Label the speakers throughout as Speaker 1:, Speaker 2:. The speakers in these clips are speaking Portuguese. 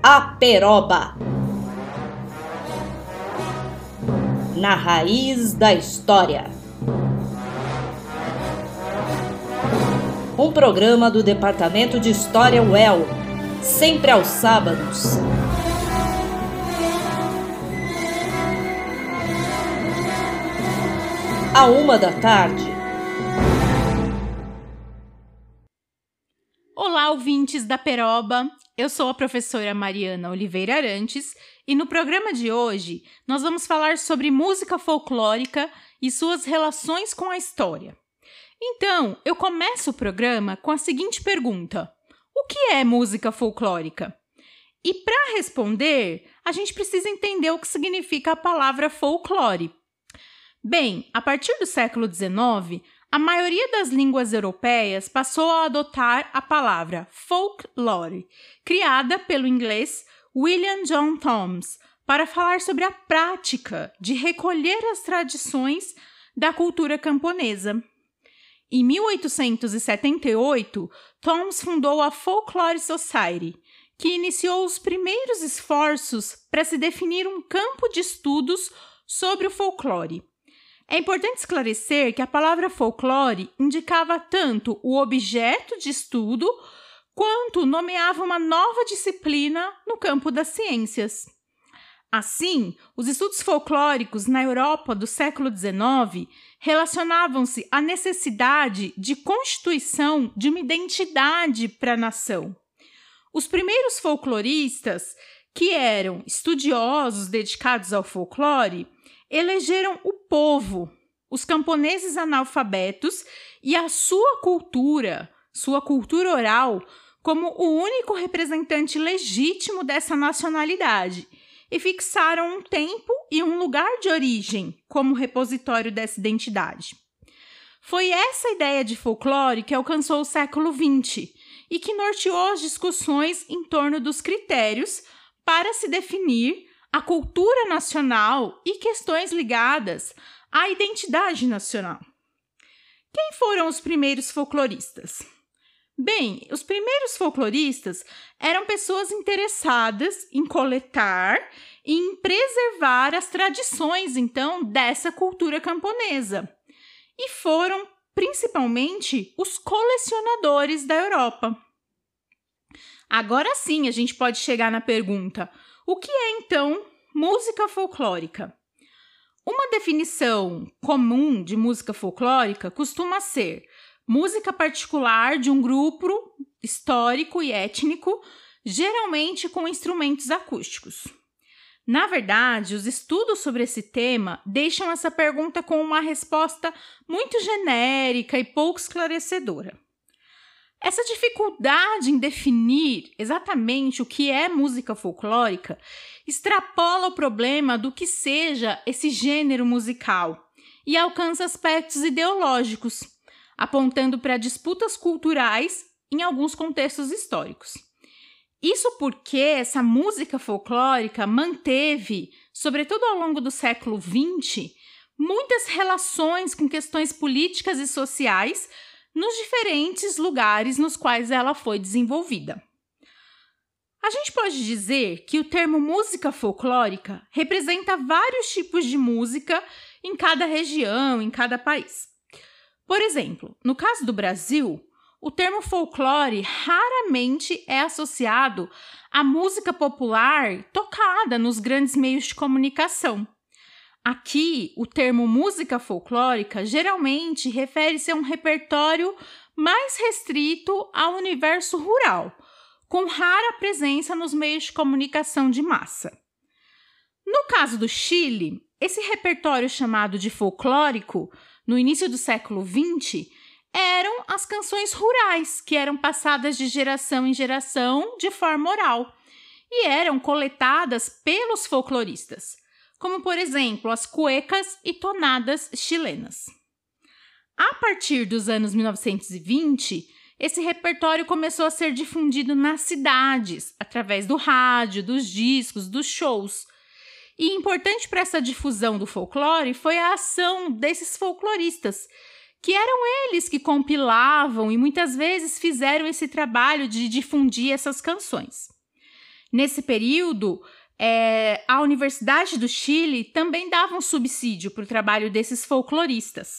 Speaker 1: A Peroba. Na raiz da história. Um programa do Departamento de História UEL, sempre aos sábados. À uma da tarde.
Speaker 2: Olá, ouvintes da Peroba. Eu sou a professora Mariana Oliveira Arantes e no programa de hoje nós vamos falar sobre música folclórica e suas relações com a história. Então, eu começo o programa com a seguinte pergunta: O que é música folclórica? E para responder, a gente precisa entender o que significa a palavra folclore. Bem, a partir do século XIX, a maioria das línguas europeias passou a adotar a palavra folklore, criada pelo inglês William John Thoms, para falar sobre a prática de recolher as tradições da cultura camponesa. Em 1878, Thoms fundou a Folklore Society, que iniciou os primeiros esforços para se definir um campo de estudos sobre o folclore. É importante esclarecer que a palavra folclore indicava tanto o objeto de estudo quanto nomeava uma nova disciplina no campo das ciências. Assim, os estudos folclóricos na Europa do século XIX relacionavam-se à necessidade de constituição de uma identidade para a nação. Os primeiros folcloristas, que eram estudiosos dedicados ao folclore, elegeram o povo, os camponeses analfabetos e a sua cultura, sua cultura oral, como o único representante legítimo dessa nacionalidade e fixaram um tempo e um lugar de origem como repositório dessa identidade. Foi essa ideia de folclore que alcançou o século XX e que norteou as discussões em torno dos critérios para se definir a cultura nacional e questões ligadas à identidade nacional. Quem foram os primeiros folcloristas? Bem, os primeiros folcloristas eram pessoas interessadas em coletar e em preservar as tradições, então, dessa cultura camponesa. E foram principalmente os colecionadores da Europa. Agora sim, a gente pode chegar na pergunta: o que é então música folclórica? Uma definição comum de música folclórica costuma ser música particular de um grupo histórico e étnico, geralmente com instrumentos acústicos. Na verdade, os estudos sobre esse tema deixam essa pergunta com uma resposta muito genérica e pouco esclarecedora. Essa dificuldade em definir exatamente o que é música folclórica extrapola o problema do que seja esse gênero musical e alcança aspectos ideológicos, apontando para disputas culturais em alguns contextos históricos. Isso porque essa música folclórica manteve, sobretudo ao longo do século XX, muitas relações com questões políticas e sociais nos diferentes lugares nos quais ela foi desenvolvida. A gente pode dizer que o termo música folclórica representa vários tipos de música em cada região, em cada país. Por exemplo, no caso do Brasil, o termo folclore raramente é associado à música popular tocada nos grandes meios de comunicação. Aqui, o termo música folclórica geralmente refere-se a um repertório mais restrito ao universo rural, com rara presença nos meios de comunicação de massa. No caso do Chile, esse repertório chamado de folclórico, no início do século XX, eram as canções rurais, que eram passadas de geração em geração de forma oral e eram coletadas pelos folcloristas como por exemplo as cuecas e tonadas chilenas. A partir dos anos 1920, esse repertório começou a ser difundido nas cidades, através do rádio, dos discos, dos shows. E importante para essa difusão do folclore foi a ação desses folcloristas, que eram eles que compilavam e muitas vezes fizeram esse trabalho de difundir essas canções. Nesse período, é, a Universidade do Chile também dava um subsídio para o trabalho desses folcloristas.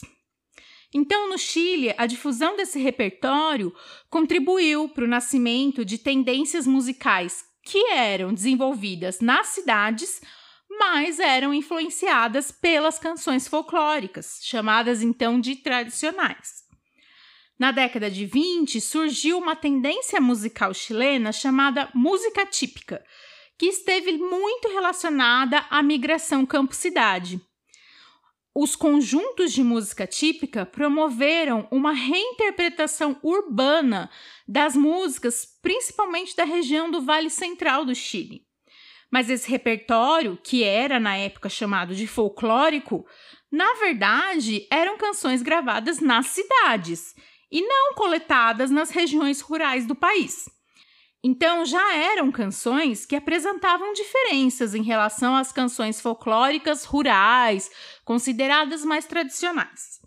Speaker 2: Então, no Chile, a difusão desse repertório contribuiu para o nascimento de tendências musicais que eram desenvolvidas nas cidades, mas eram influenciadas pelas canções folclóricas, chamadas então de tradicionais. Na década de 20, surgiu uma tendência musical chilena chamada música típica, que esteve muito relacionada à migração campo-cidade os conjuntos de música típica promoveram uma reinterpretação urbana das músicas, principalmente da região do Vale Central do Chile. Mas esse repertório, que era na época chamado de folclórico, na verdade eram canções gravadas nas cidades e não coletadas nas regiões rurais do país. Então já eram canções que apresentavam diferenças em relação às canções folclóricas rurais, consideradas mais tradicionais.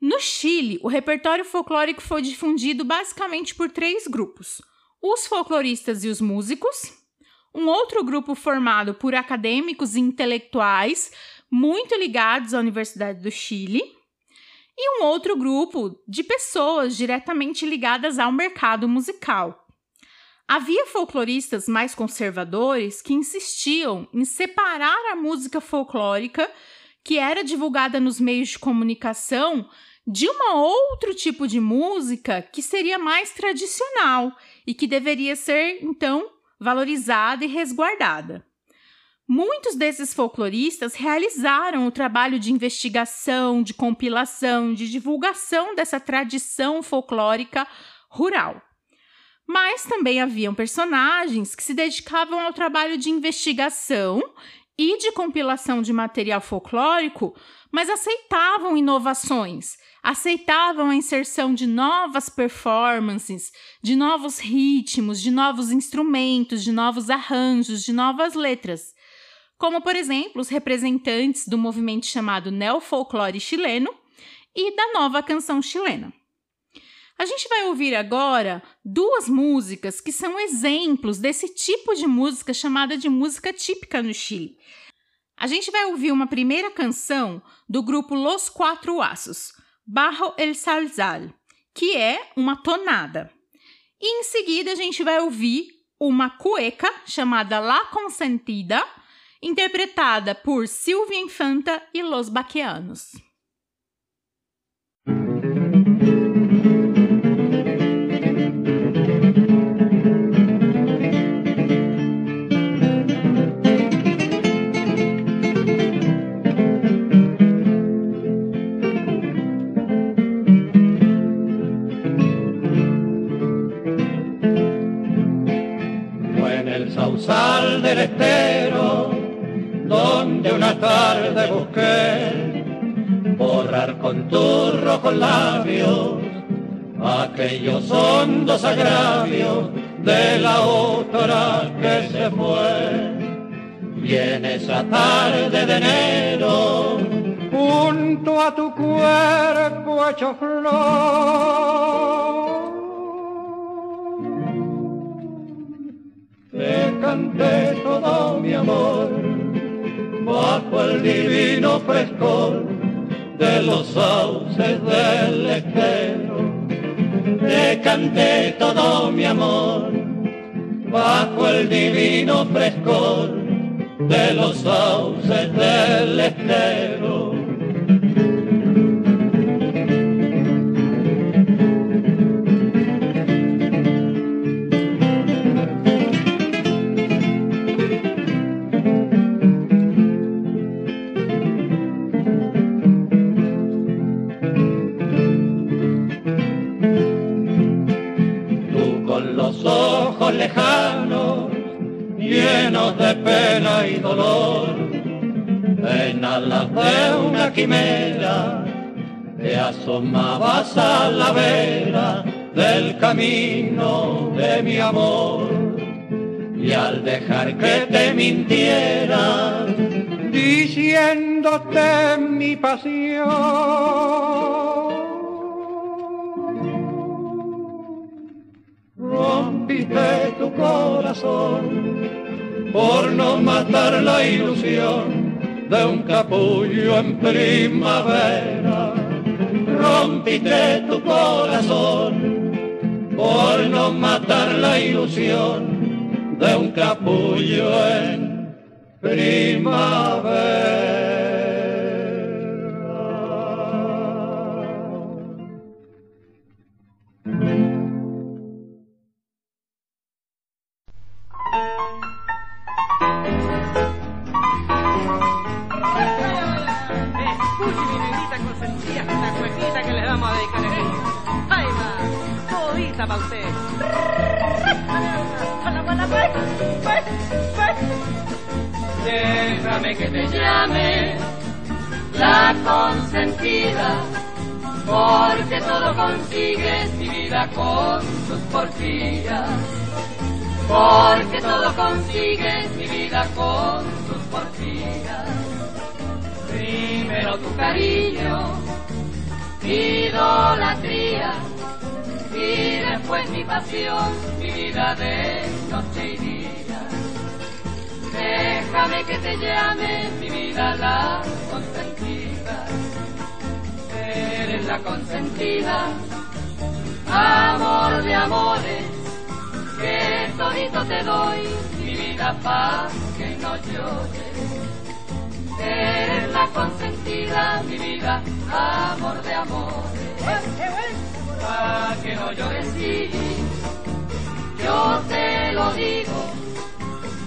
Speaker 2: No Chile, o repertório folclórico foi difundido basicamente por três grupos: os folcloristas e os músicos, um outro grupo formado por acadêmicos e intelectuais muito ligados à Universidade do Chile, e um outro grupo de pessoas diretamente ligadas ao mercado musical, Havia folcloristas mais conservadores que insistiam em separar a música folclórica, que era divulgada nos meios de comunicação, de um outro tipo de música que seria mais tradicional e que deveria ser, então, valorizada e resguardada. Muitos desses folcloristas realizaram o trabalho de investigação, de compilação, de divulgação dessa tradição folclórica rural. Mas também haviam personagens que se dedicavam ao trabalho de investigação e de compilação de material folclórico, mas aceitavam inovações, aceitavam a inserção de novas performances, de novos ritmos, de novos instrumentos, de novos arranjos, de novas letras. Como, por exemplo, os representantes do movimento chamado neofolclore chileno e da nova canção chilena. A gente vai ouvir agora duas músicas que são exemplos desse tipo de música chamada de música típica no Chile. A gente vai ouvir uma primeira canção do grupo Los Quatro Aços, Barro el Salzal, que é uma tonada. E em seguida a gente vai ouvir uma cueca chamada La Consentida, interpretada por Silvia Infanta e Los Baquianos.
Speaker 3: Estero, donde una tarde busqué borrar con tus rojos labios aquellos hondos agravios de la otra que se fue. Viene esa tarde de enero, junto a tu cuerpo hecho flor te canté todo mi amor bajo el divino frescor de los sauces del estero. Te canté todo mi amor bajo el divino frescor de los sauces del estero. Lejanos, llenos de pena y dolor, en alas de una quimera, te asomabas a la vera del camino de mi amor. Y al dejar que te mintiera, diciéndote mi pasión, rompiste tu corazón por no matar la ilusión de un capullo en primavera. Rompiste tu corazón por no matar la ilusión de un capullo en primavera.
Speaker 4: Déjame que te llame la consentida, porque todo consigues mi vida con tus porfías. Porque todo consigues mi vida con tus porfías. Primero tu cariño, idolatría y después mi pasión, mi vida de noche y día. Déjame que te llame mi vida la consentida. Eres la consentida, amor de amores, que todito te doy, mi vida paz, que no llores. Eres la consentida, mi vida, amor de amores pa' que no llores sí, yo te lo digo,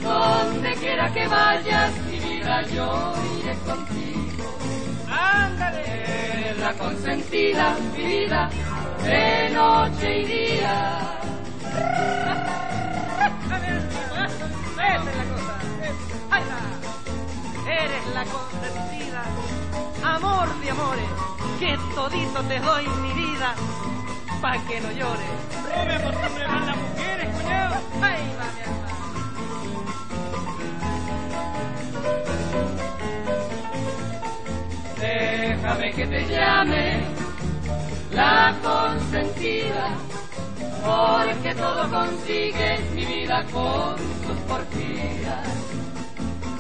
Speaker 4: donde quiera que vayas, mi vida yo iré contigo. Ándale, la consentida, mi vida, de noche y día. Esa es la cosa. Eres la consentida, amor de amores, que todito te doy mi vida pa' que no llore. No me acostumbres a las mujeres, cuñado. Ay, va, hermano. Déjame que te llame la consentida, porque todo consigues mi vida con tus porfías.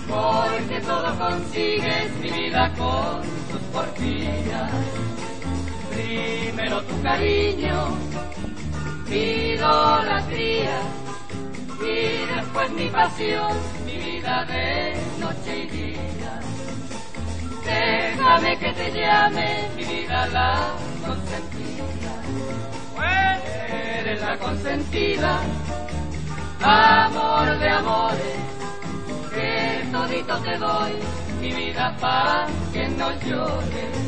Speaker 4: Porque todo consigues mi vida con tus porfías Primero tu cariño, mi idolatría y después mi pasión, mi vida de noche y día. Déjame que te llame mi vida la consentida. Eres la consentida, amor de amores, que todito te doy, mi vida para que no llores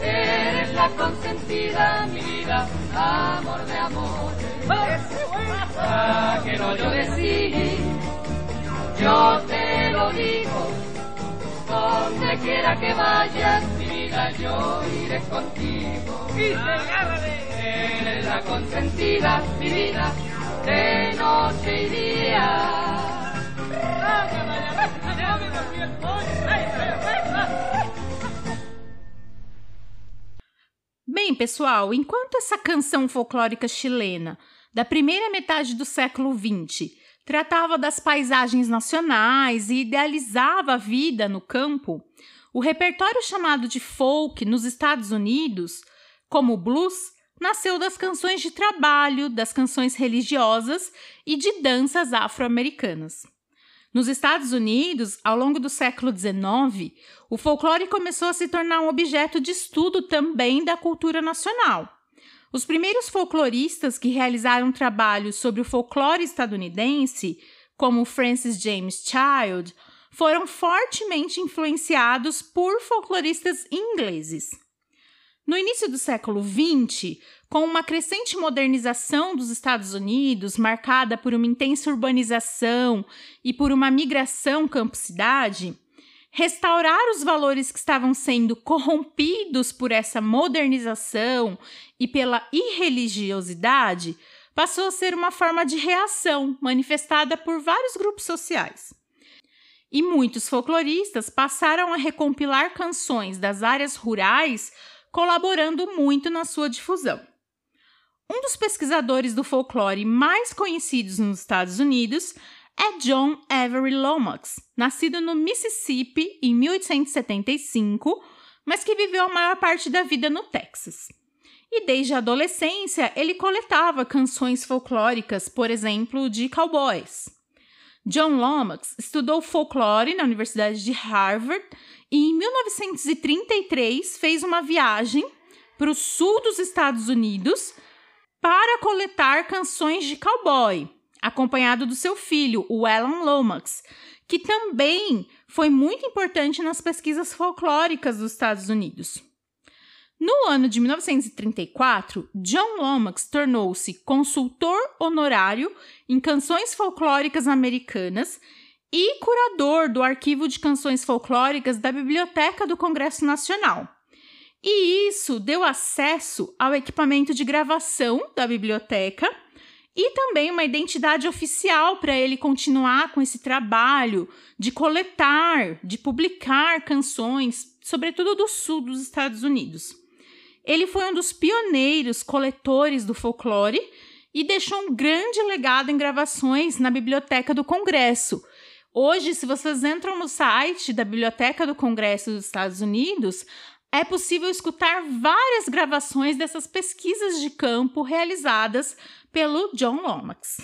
Speaker 4: Eres la consentida, mi vida, amor de amor. Ah, que no yo decí, yo te lo digo. Donde quiera que vayas, mi vida, yo iré contigo. Eres la consentida, mi vida, de noche y día.
Speaker 2: Bem, pessoal, enquanto essa canção folclórica chilena da primeira metade do século XX tratava das paisagens nacionais e idealizava a vida no campo, o repertório chamado de folk nos Estados Unidos, como blues, nasceu das canções de trabalho, das canções religiosas e de danças afro-americanas. Nos Estados Unidos, ao longo do século XIX, o folclore começou a se tornar um objeto de estudo também da cultura nacional. Os primeiros folcloristas que realizaram trabalhos sobre o folclore estadunidense, como Francis James Child, foram fortemente influenciados por folcloristas ingleses. No início do século XX, com uma crescente modernização dos Estados Unidos, marcada por uma intensa urbanização e por uma migração campo-cidade, restaurar os valores que estavam sendo corrompidos por essa modernização e pela irreligiosidade passou a ser uma forma de reação manifestada por vários grupos sociais. E muitos folcloristas passaram a recompilar canções das áreas rurais, colaborando muito na sua difusão. Um dos pesquisadores do folclore mais conhecidos nos Estados Unidos é John Avery Lomax, nascido no Mississippi em 1875, mas que viveu a maior parte da vida no Texas. E desde a adolescência ele coletava canções folclóricas, por exemplo, de cowboys. John Lomax estudou folclore na Universidade de Harvard e em 1933 fez uma viagem para o sul dos Estados Unidos para coletar canções de cowboy, acompanhado do seu filho, o Alan Lomax, que também foi muito importante nas pesquisas folclóricas dos Estados Unidos. No ano de 1934, John Lomax tornou-se consultor honorário em canções folclóricas americanas e curador do arquivo de canções folclóricas da Biblioteca do Congresso Nacional. E isso deu acesso ao equipamento de gravação da biblioteca e também uma identidade oficial para ele continuar com esse trabalho de coletar, de publicar canções, sobretudo do sul dos Estados Unidos. Ele foi um dos pioneiros coletores do folclore e deixou um grande legado em gravações na Biblioteca do Congresso. Hoje, se vocês entram no site da Biblioteca do Congresso dos Estados Unidos, é possível escutar várias gravações dessas pesquisas de campo realizadas pelo John Lomax.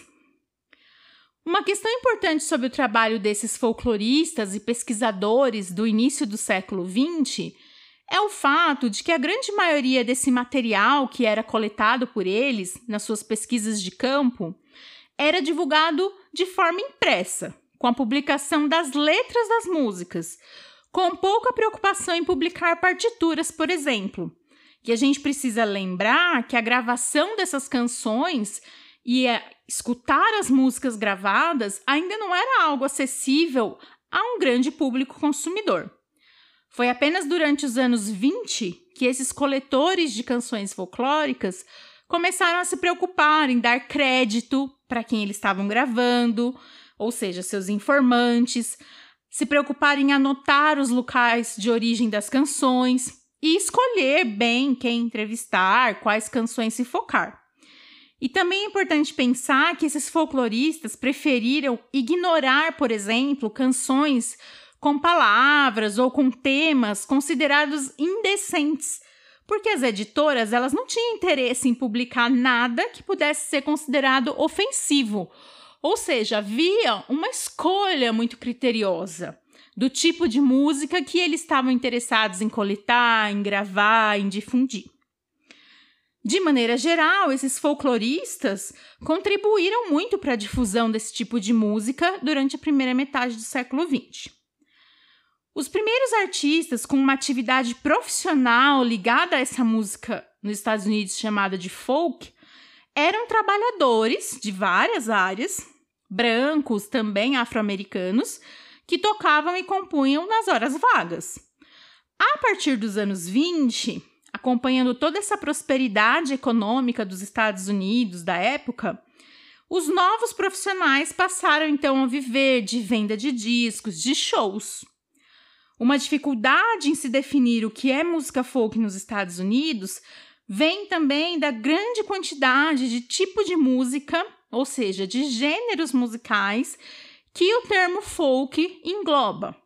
Speaker 2: Uma questão importante sobre o trabalho desses folcloristas e pesquisadores do início do século XX é o fato de que a grande maioria desse material que era coletado por eles nas suas pesquisas de campo era divulgado de forma impressa, com a publicação das letras das músicas, com pouca preocupação em publicar partituras, por exemplo. E a gente precisa lembrar que a gravação dessas canções e escutar as músicas gravadas ainda não era algo acessível a um grande público consumidor. Foi apenas durante os anos 20 que esses coletores de canções folclóricas começaram a se preocupar em dar crédito para quem eles estavam gravando, ou seja, seus informantes, se preocupar em anotar os locais de origem das canções e escolher bem quem entrevistar, quais canções se focar. E também é importante pensar que esses folcloristas preferiram ignorar, por exemplo, canções com palavras ou com temas considerados indecentes, porque as editoras elas não tinham interesse em publicar nada que pudesse ser considerado ofensivo. Ou seja, havia uma escolha muito criteriosa do tipo de música que eles estavam interessados em coletar, em gravar, em difundir. De maneira geral, esses folcloristas contribuíram muito para a difusão desse tipo de música durante a primeira metade do século XX. Os primeiros artistas com uma atividade profissional ligada a essa música nos Estados Unidos chamada de folk eram trabalhadores de várias áreas, brancos, também afro-americanos, que tocavam e compunham nas horas vagas. A partir dos anos 20, acompanhando toda essa prosperidade econômica dos Estados Unidos da época, os novos profissionais passaram então a viver de venda de discos, de shows. Uma dificuldade em se definir o que é música folk nos Estados Unidos vem também da grande quantidade de tipo de música, ou seja, de gêneros musicais, que o termo folk engloba.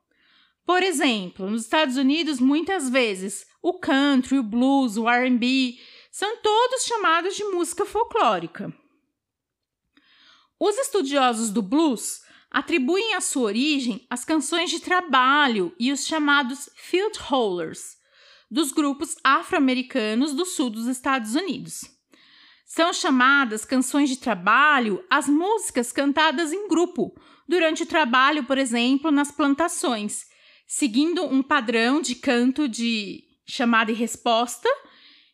Speaker 2: Por exemplo, nos Estados Unidos, muitas vezes o country, o blues, o RB são todos chamados de música folclórica. Os estudiosos do blues atribuem a sua origem às canções de trabalho e os chamados field rollers, dos grupos afro-americanos do sul dos Estados Unidos. São chamadas canções de trabalho as músicas cantadas em grupo, durante o trabalho, por exemplo, nas plantações, seguindo um padrão de canto de chamada e resposta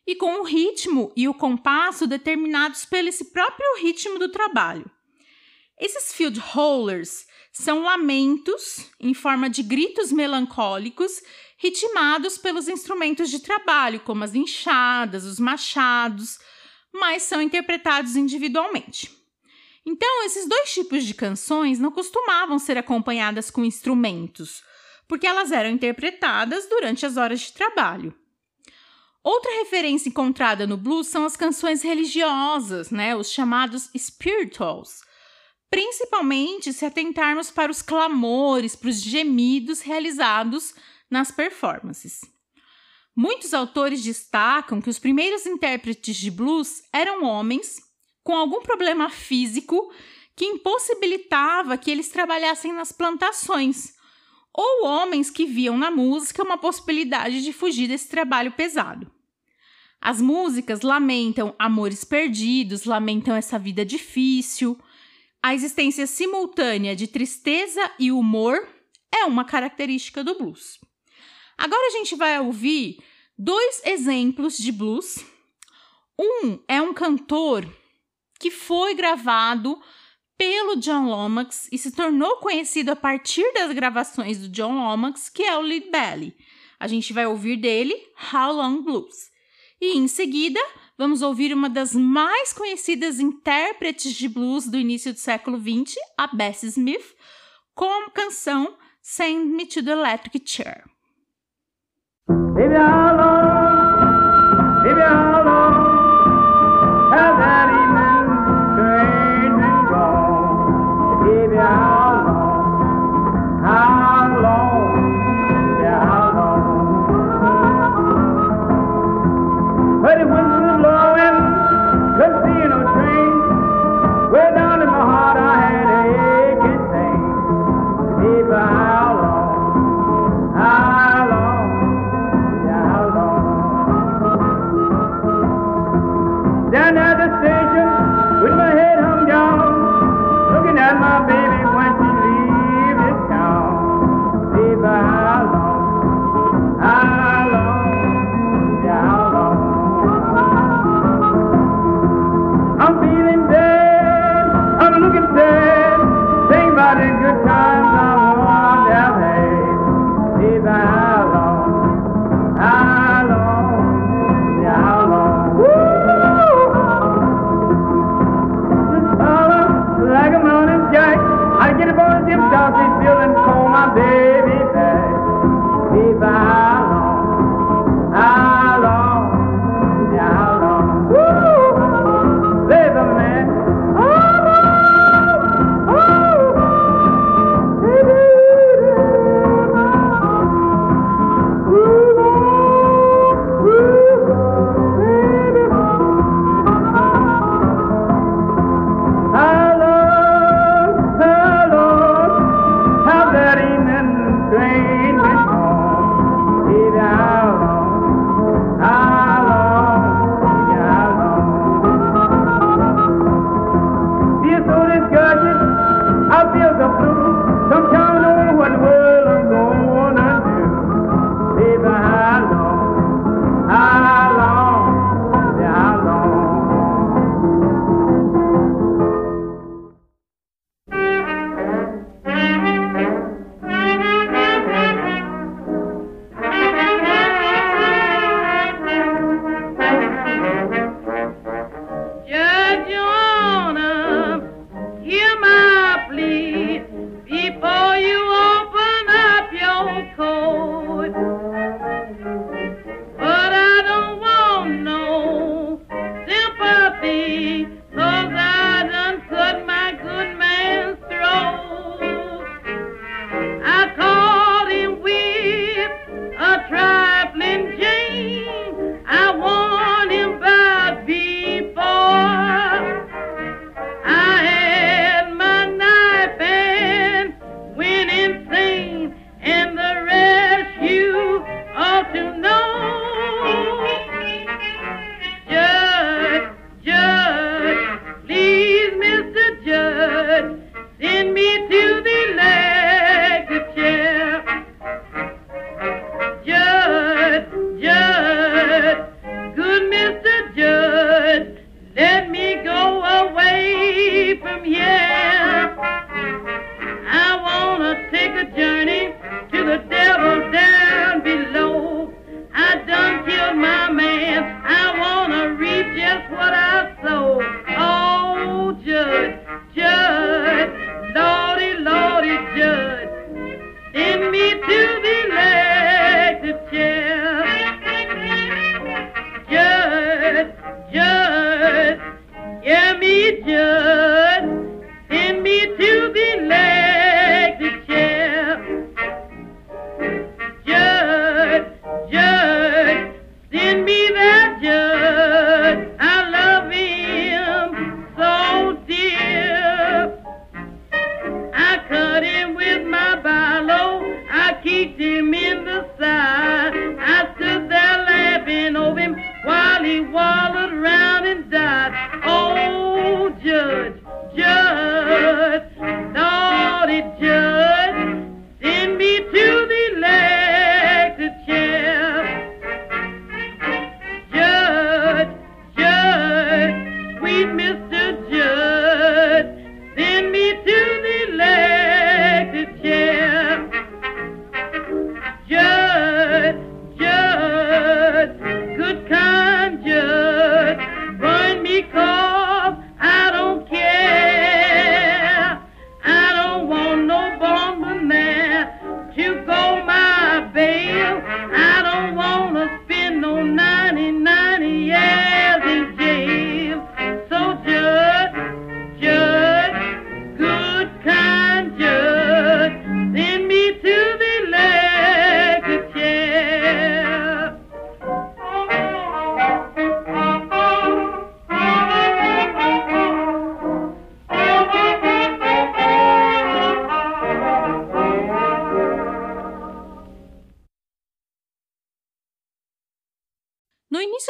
Speaker 2: e com o ritmo e o compasso determinados pelo esse próprio ritmo do trabalho. Esses field rollers são lamentos em forma de gritos melancólicos ritmados pelos instrumentos de trabalho, como as enxadas, os machados, mas são interpretados individualmente. Então, esses dois tipos de canções não costumavam ser acompanhadas com instrumentos, porque elas eram interpretadas durante as horas de trabalho. Outra referência encontrada no blues são as canções religiosas, né, os chamados spirituals, principalmente se atentarmos para os clamores, para os gemidos realizados nas performances. Muitos autores destacam que os primeiros intérpretes de blues eram homens com algum problema físico que impossibilitava que eles trabalhassem nas plantações, ou homens que viam na música uma possibilidade de fugir desse trabalho pesado. As músicas lamentam amores perdidos, lamentam essa vida difícil. A existência simultânea de tristeza e humor é uma característica do blues. Agora a gente vai ouvir dois exemplos de blues. Um é um cantor que foi gravado pelo John Lomax e se tornou conhecido a partir das gravações do John Lomax, que é o Lead Belly. A gente vai ouvir dele How Long Blues. E em seguida, vamos ouvir uma das mais conhecidas intérpretes de blues do início do século XX, a Bessie Smith, com a canção Send Me to the Electric Chair.
Speaker 5: Baby,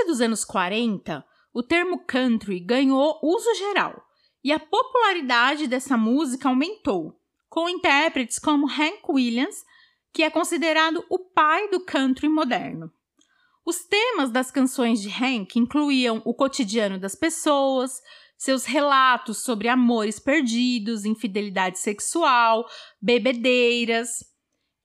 Speaker 2: dos anos 40, o termo country ganhou uso geral e a popularidade dessa música aumentou, com intérpretes como Hank Williams, que é considerado o pai do country moderno. Os temas das canções de Hank incluíam o cotidiano das pessoas, seus relatos sobre amores perdidos, infidelidade sexual, bebedeiras.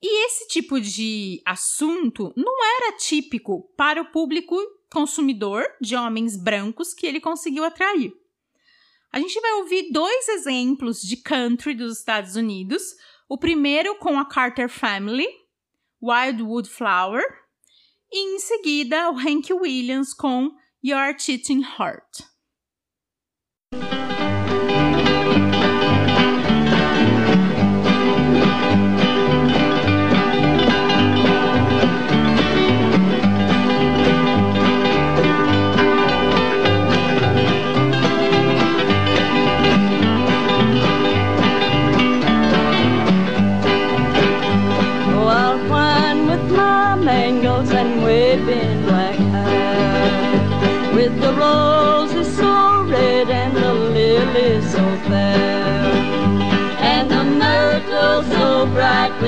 Speaker 2: E esse tipo de assunto não era típico para o público consumidor de homens brancos que ele conseguiu atrair. A gente vai ouvir dois exemplos de country dos Estados Unidos. O primeiro com a Carter Family, Wildwood Flower, e em seguida o Hank Williams com Your Cheating Heart.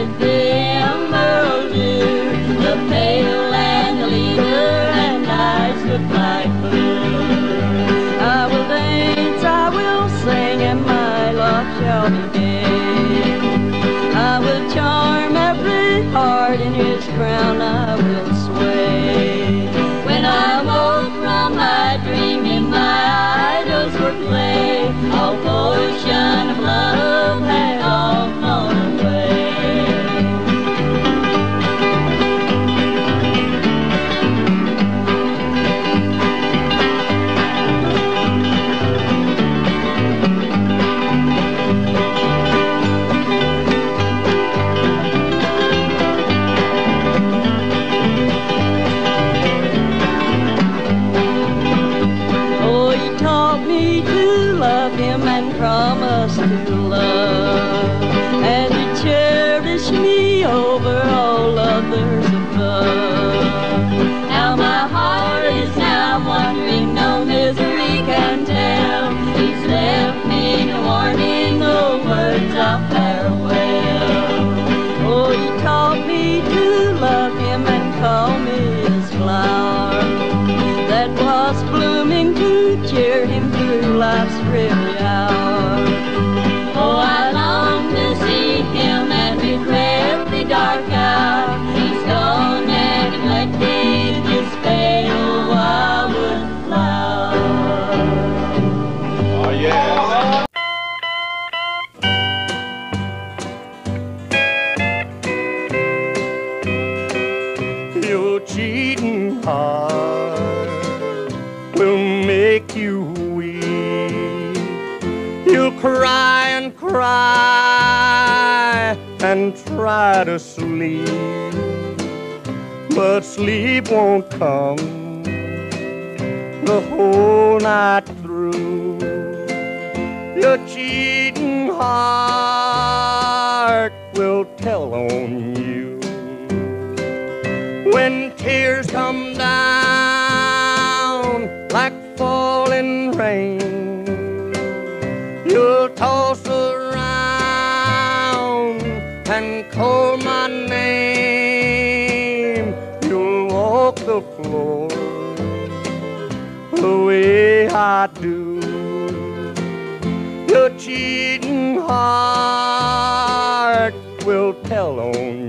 Speaker 4: would do. try to sleep, but sleep won't come the whole night through. Your cheating heart.
Speaker 6: Cheating heart will tell on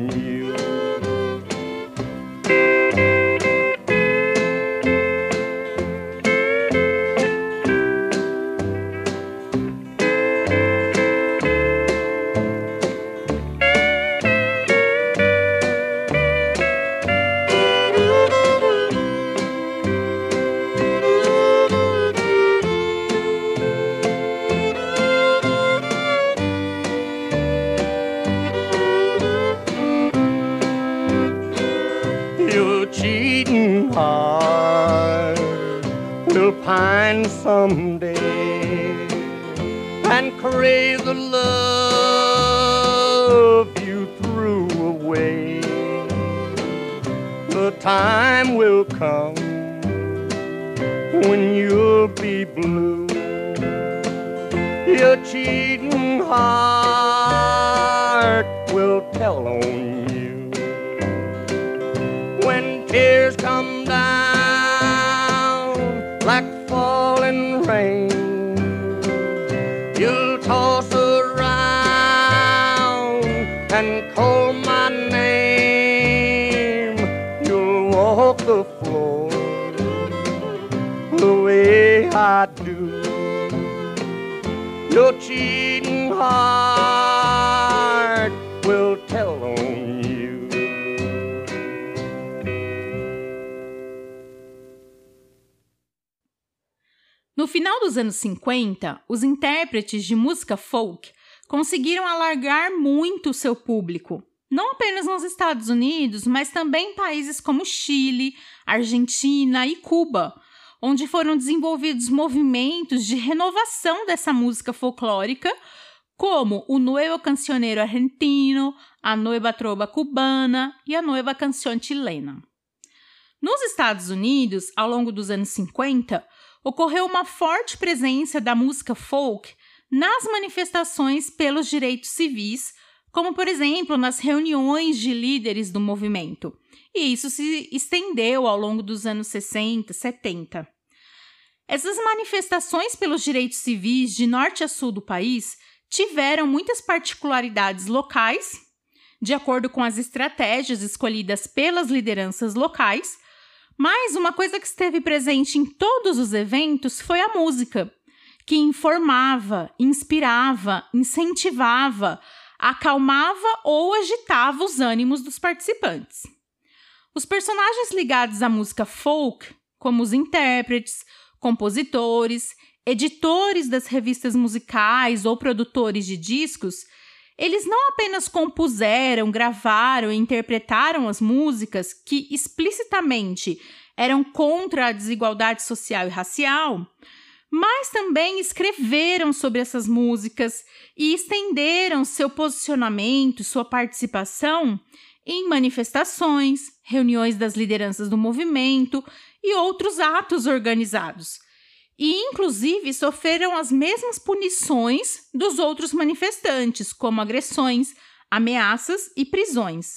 Speaker 6: someday and crave the love you threw away. The time will come when you'll be blue. Your cheating heart floor the way I do. Your cheating heart will tell on you.
Speaker 2: No final dos anos 50, os intérpretes de música folk conseguiram alargar muito seu público, não apenas nos Estados Unidos, mas também em países como Chile, Argentina e Cuba, onde foram desenvolvidos movimentos de renovação dessa música folclórica, como o Nuevo Cancionero Argentino, a Nueva Trova Cubana e a Nueva Canción Chilena. Nos Estados Unidos, ao longo dos anos 50, ocorreu uma forte presença da música folk nas manifestações pelos direitos civis, como, por exemplo, nas reuniões de líderes do movimento. E isso se estendeu ao longo dos anos 60, 70. Essas manifestações pelos direitos civis de norte a sul do país tiveram muitas particularidades locais, de acordo com as estratégias escolhidas pelas lideranças locais, mas uma coisa que esteve presente em todos os eventos foi a música, que informava, inspirava, incentivava, acalmava ou agitava os ânimos dos participantes. Os personagens ligados à música folk, como os intérpretes, compositores, editores das revistas musicais ou produtores de discos, eles não apenas compuseram, gravaram e interpretaram as músicas que explicitamente eram contra a desigualdade social e racial, mas também escreveram sobre essas músicas e estenderam seu posicionamento, sua participação em manifestações, reuniões das lideranças do movimento e outros atos organizados. E, inclusive, sofreram as mesmas punições dos outros manifestantes, como agressões, ameaças e prisões.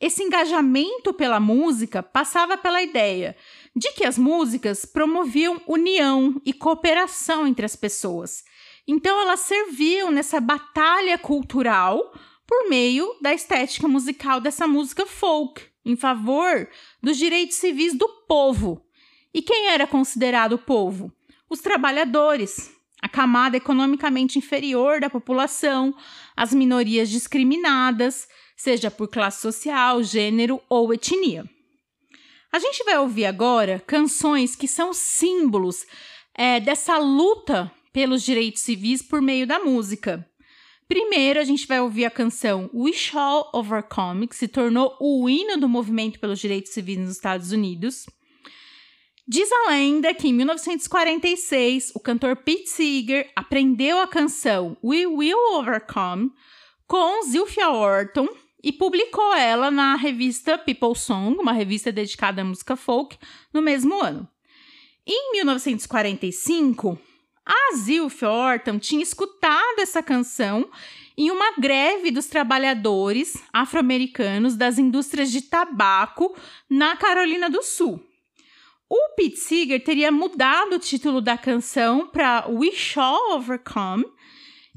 Speaker 2: Esse engajamento pela música passava pela ideia de que as músicas promoviam união e cooperação entre as pessoas. Então, elas serviam nessa batalha cultural por meio da estética musical dessa música folk, em favor dos direitos civis do povo. E quem era considerado o povo? Os trabalhadores, a camada economicamente inferior da população, as minorias discriminadas, seja por classe social, gênero ou etnia. A gente vai ouvir agora canções que são símbolos é, dessa luta pelos direitos civis por meio da música. Primeiro, a gente vai ouvir a canção We Shall Overcome, que se tornou o hino do movimento pelos direitos civis nos Estados Unidos. Diz a lenda que em 1946 o cantor Pete Seeger aprendeu a canção We Will Overcome com Zilphia Orton e publicou ela na revista People Song, uma revista dedicada à música folk, no mesmo ano. Em 1945, A Zilph Orton tinha escutado essa canção em uma greve dos trabalhadores afro-americanos das indústrias de tabaco na Carolina do Sul. O Pete Seeger teria mudado o título da canção para We Shall Overcome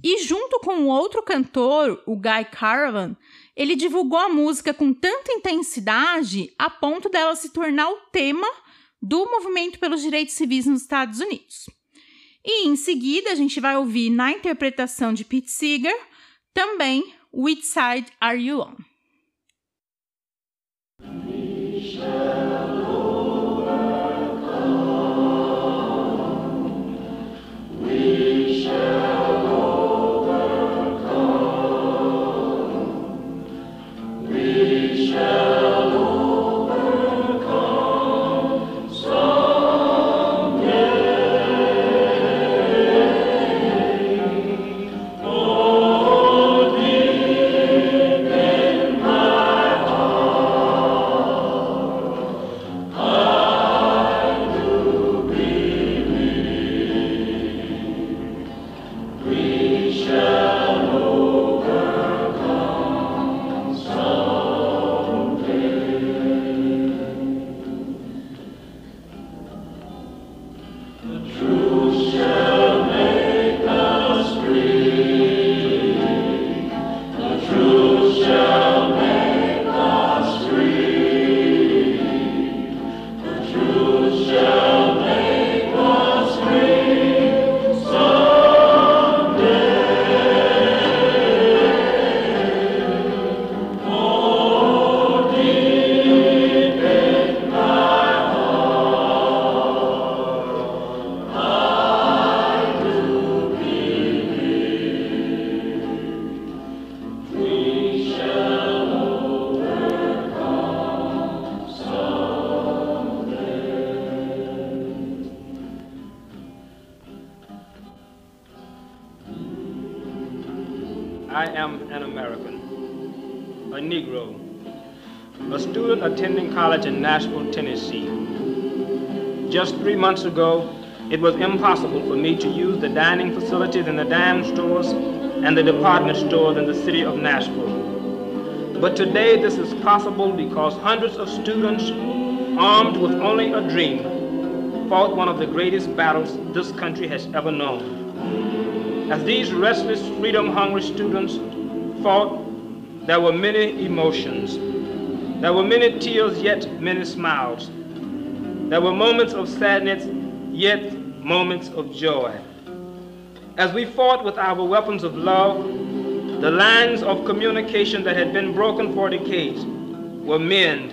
Speaker 2: e, junto com outro cantor, o Guy Caravan, ele divulgou a música com tanta intensidade a ponto dela se tornar o tema do movimento pelos direitos civis nos Estados Unidos. E em seguida a gente vai ouvir na interpretação de Pete Seeger também Which Side Are You On?
Speaker 7: A Negro, a student attending college in Nashville, Tennessee. Just three months ago, it was impossible for me to use the dining facilities in the dime stores and the department stores in the city of Nashville. But today this is possible because hundreds of students, armed with only a dream, fought one of the greatest battles this country has ever known. As these restless, freedom-hungry students fought, there were many emotions. There were many tears, yet many smiles. There were moments of sadness, yet moments of joy. As we fought with our weapons of love, the lines of communication that had been broken for decades were mended,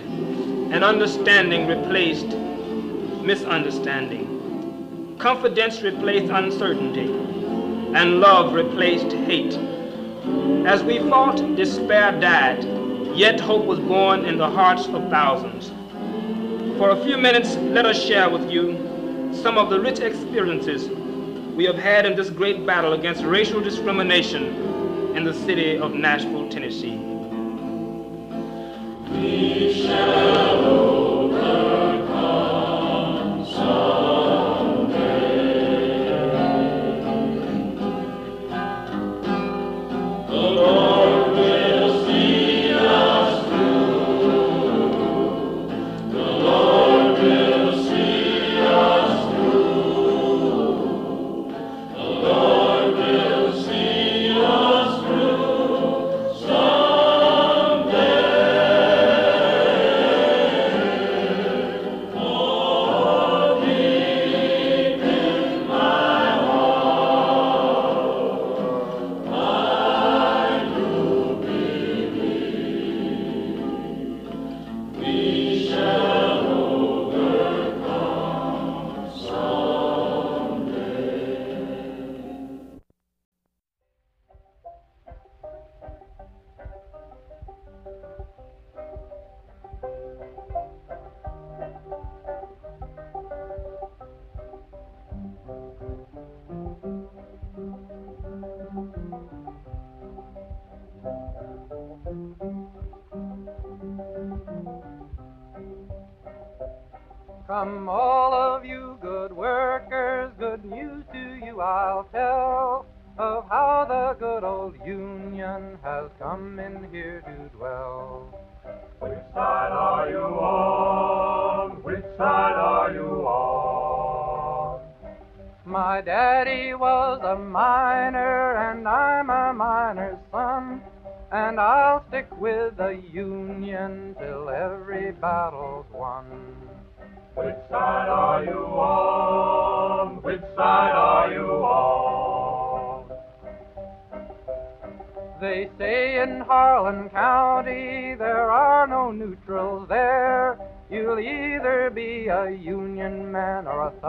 Speaker 7: and understanding replaced misunderstanding. Confidence replaced uncertainty and love replaced hate. As we fought, despair died, yet hope was born in the hearts of thousands. For a few minutes, let us share with you some of the rich experiences we have had in this great battle against racial discrimination in the city of Nashville, Tennessee. We shall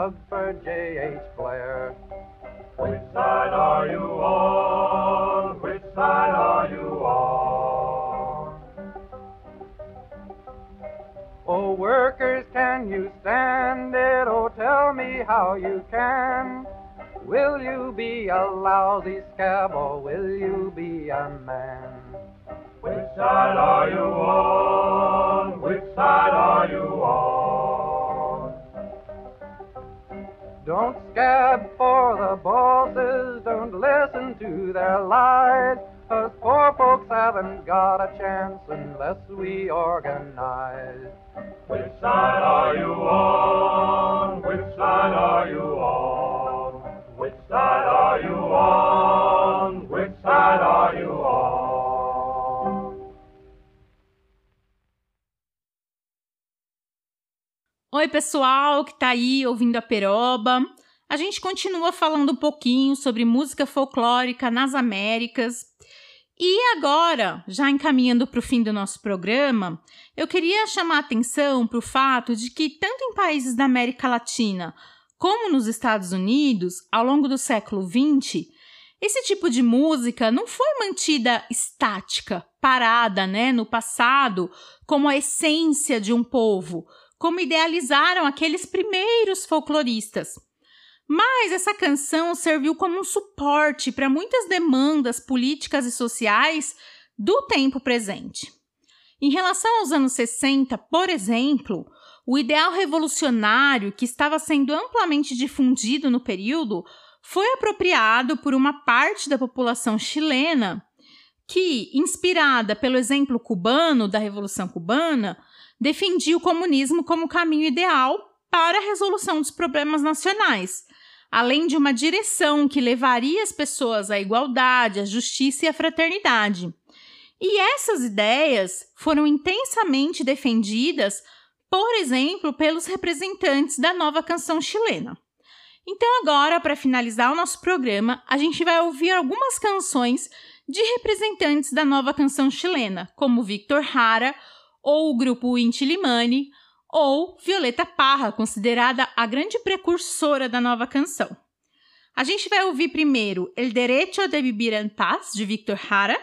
Speaker 8: man or a thug for J.H. Blair.
Speaker 9: Which side are you on? Which side are you on?
Speaker 8: Oh, workers, can you stand it? Oh, tell me how you can. Will you be a lousy scab or will you be a man?
Speaker 9: Which side are you on?
Speaker 2: Pessoal que tá aí ouvindo a Peroba. A gente continua falando um pouquinho sobre música folclórica nas Américas. E agora, já encaminhando para o fim do nosso programa, eu queria chamar a atenção para o fato de que, tanto em países da América Latina como nos Estados Unidos, ao longo do século XX, esse tipo de música não foi mantida estática, parada, né, no passado, como a essência de um povo, como idealizaram aqueles primeiros folcloristas. Mas essa canção serviu como um suporte para muitas demandas políticas e sociais do tempo presente. Em relação aos anos 60, por exemplo, o ideal revolucionário que estava sendo amplamente difundido no período foi apropriado por uma parte da população chilena que, inspirada pelo exemplo cubano da Revolução Cubana, defendia o comunismo como caminho ideal para a resolução dos problemas nacionais, além de uma direção que levaria as pessoas à igualdade, à justiça e à fraternidade. E essas ideias foram intensamente defendidas, por exemplo, pelos representantes da nova canção chilena. Então, agora, para finalizar o nosso programa, a gente vai ouvir algumas canções de representantes da nova canção chilena, como Victor Hara, ou o grupo Inti Limani, ou Violeta Parra, considerada a grande precursora da nova canção. A gente vai ouvir primeiro El Derecho de Vivir en Paz, de Victor Hara,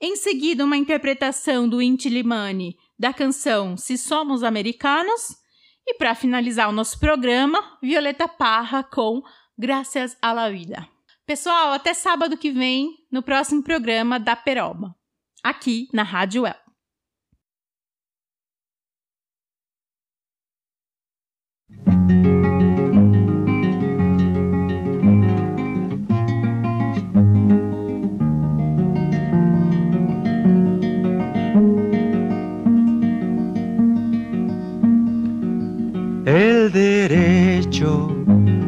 Speaker 2: em seguida uma interpretação do Inti Limani da canção Se Somos Americanos, e para finalizar o nosso programa, Violeta Parra com Graças a la Vida. Pessoal, até sábado que vem, no próximo programa da Peroba, aqui na Rádio El.
Speaker 10: El derecho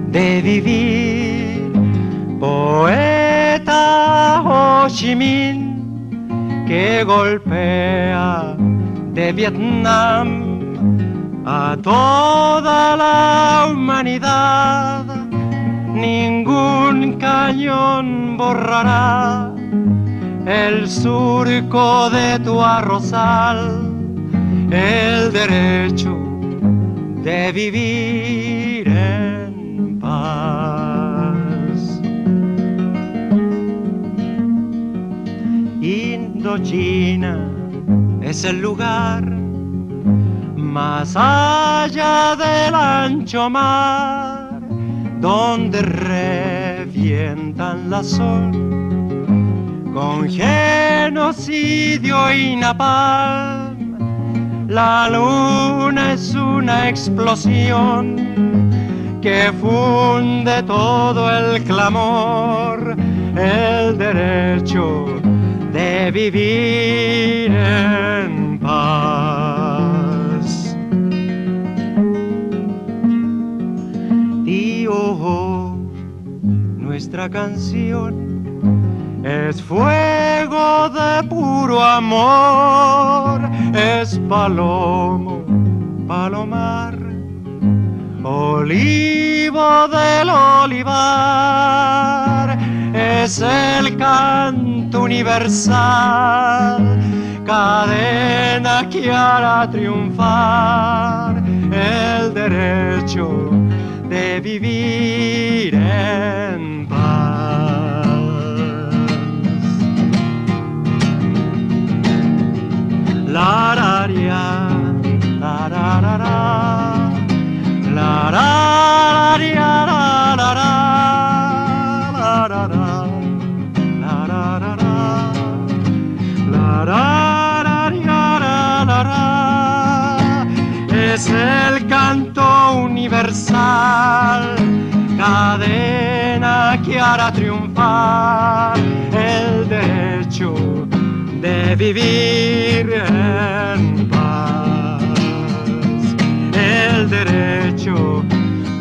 Speaker 10: de vivir. Poeta Ho Chi Minh que golpea de Vietnam a toda la humanidad. Ningún cañón borrará el surco de tu arrozal, el derecho de vivir en paz. Indochina es el lugar más allá del ancho mar donde revientan la sol con genocidio y napalm la luna es una explosión que funde todo el clamor el derecho de vivir en paz. Canción. Es fuego de puro amor, es palomo, palomar, olivo del olivar, es el canto universal, cadena que hará triunfar el derecho de vivir La ra ria, la ra ra ra, la ra ra la la ra, la ra ra, la ra ra ra, la ra ra la la ra. Es el canto universal, cadena que hará triunfar el derecho de vivir en paz. El derecho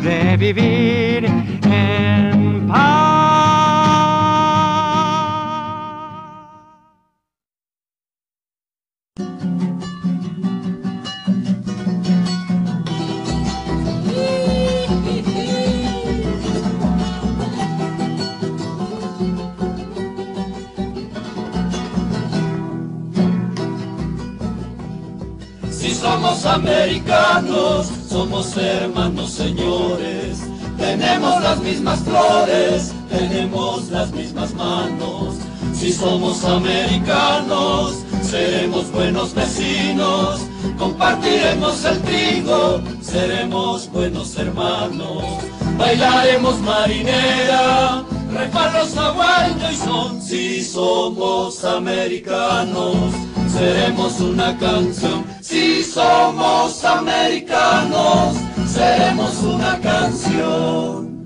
Speaker 10: de vivir en paz.
Speaker 11: Somos americanos, somos hermanos señores. Tenemos las mismas flores, tenemos las mismas manos. Si somos americanos, seremos buenos vecinos. Compartiremos el trigo, seremos buenos hermanos. Bailaremos marinera, reparos aguayo y son. Si somos americanos, seremos una canción. Si somos americanos, seremos una canción.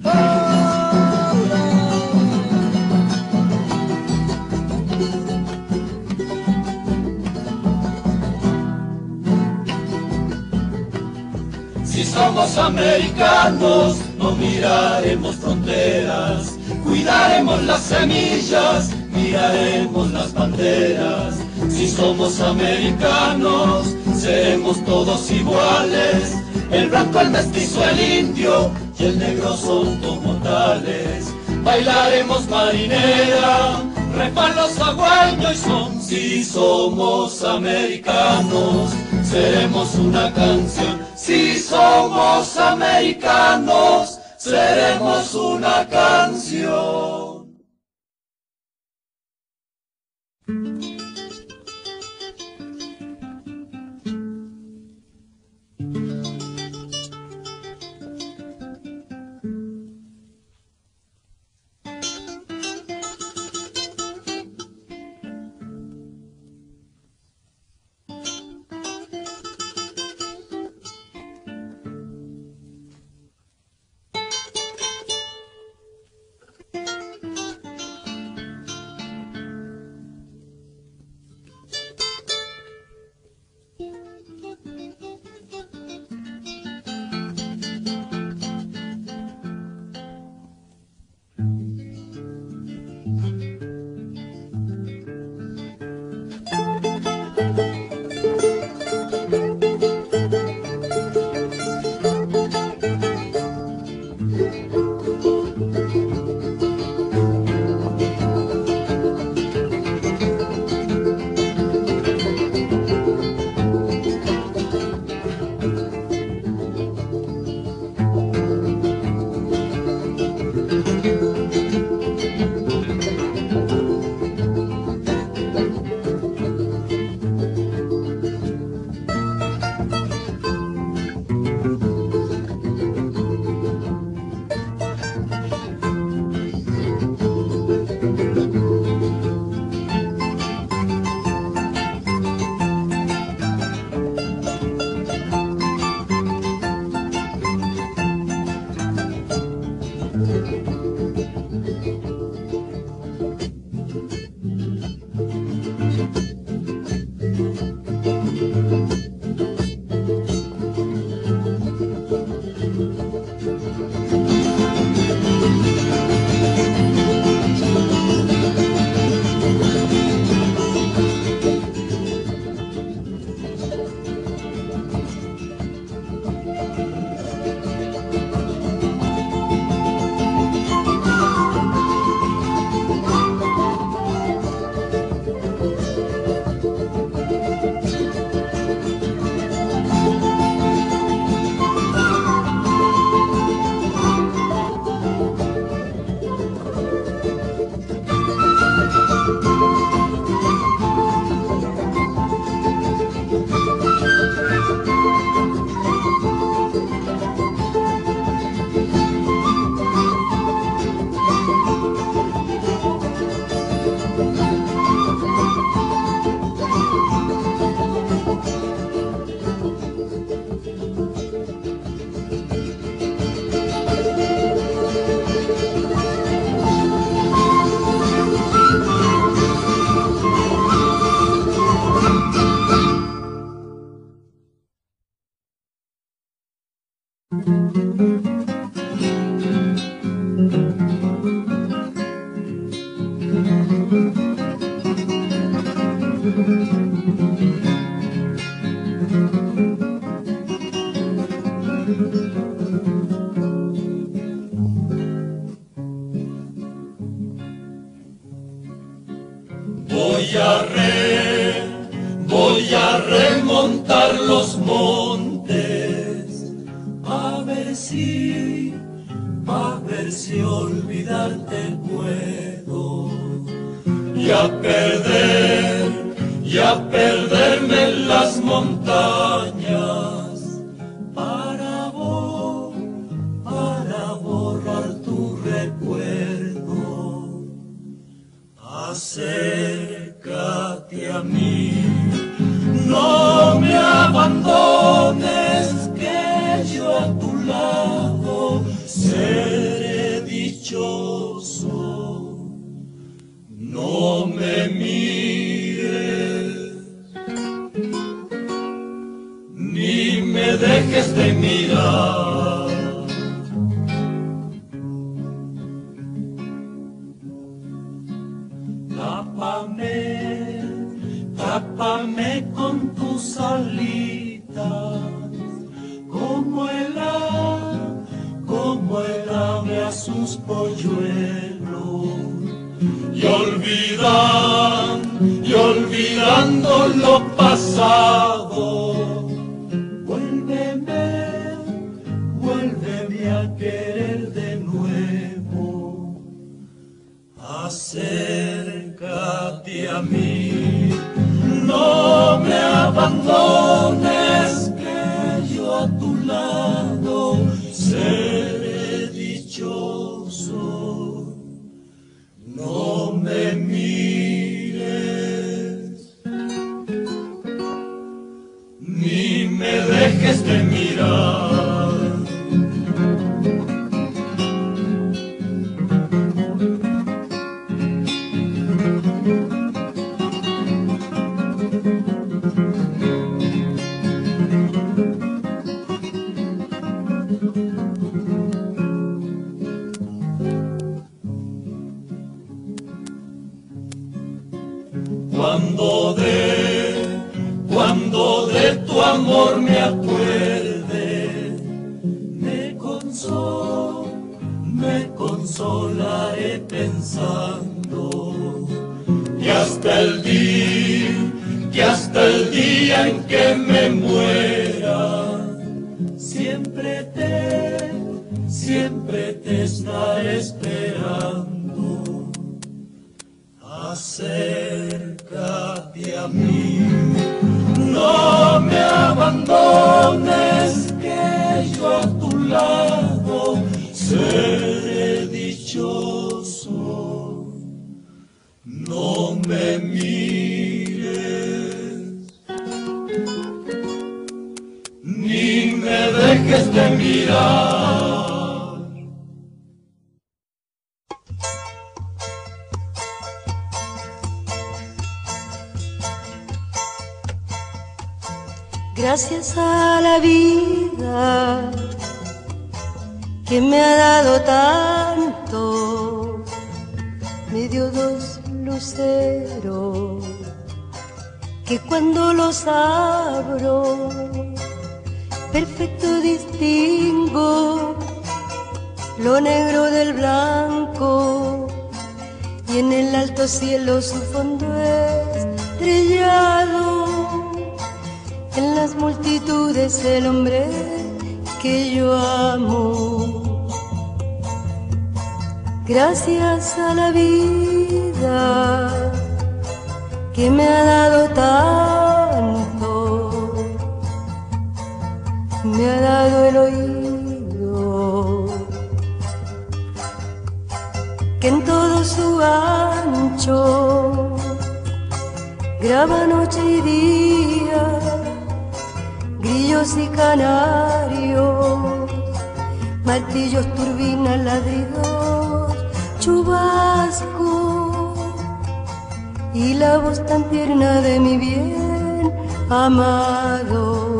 Speaker 11: Si somos americanos, no miraremos fronteras, cuidaremos las semillas, miraremos las banderas. Si somos americanos, seremos todos iguales. El blanco, el mestizo, el indio y el negro son como tales. Bailaremos marinera, repalos aguayo y son. Si somos americanos, seremos una canción. Si somos americanos, seremos una canción. Que me muera, siempre te, siempre te estaré esperando. Acércate a mí, no me abandones, que yo a tu lado seré dichoso. No me mires,
Speaker 12: Gracias a la vida que me ha dado tanto, me dio dos luceros que cuando los abro, perfecto distingo lo negro del blanco y en el alto cielo su fondo estrellado en las multitudes el hombre que yo amo. Gracias a la vida que me ha dado tanto, me ha dado el oído que en todo su ancho graba noche y día grillos y canarios, martillos, turbinas, ladridos, chubasco y la voz tan tierna de mi bien amado.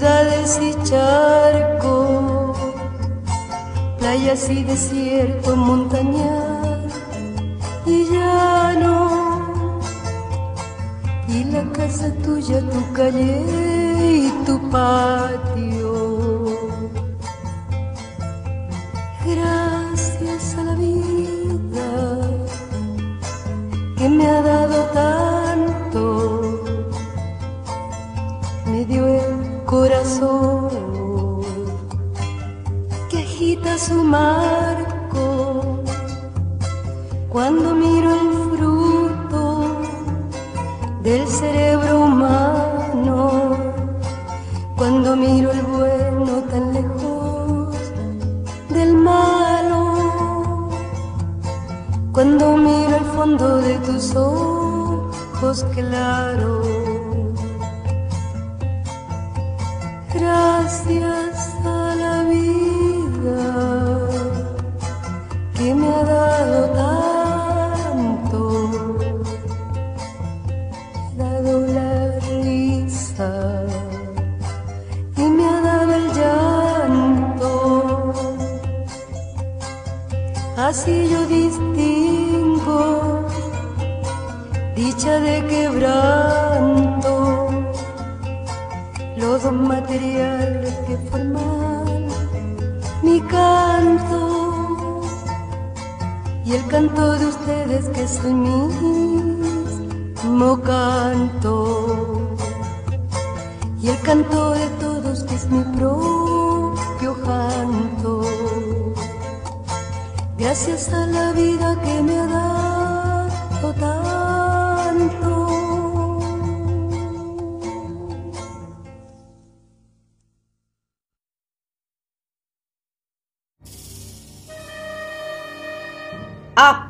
Speaker 12: ciudades y charcos, playas y desierto, montañas y llano, y la casa tuya, tu calle y tu patio. Marco cuando miro el fruto del cerebro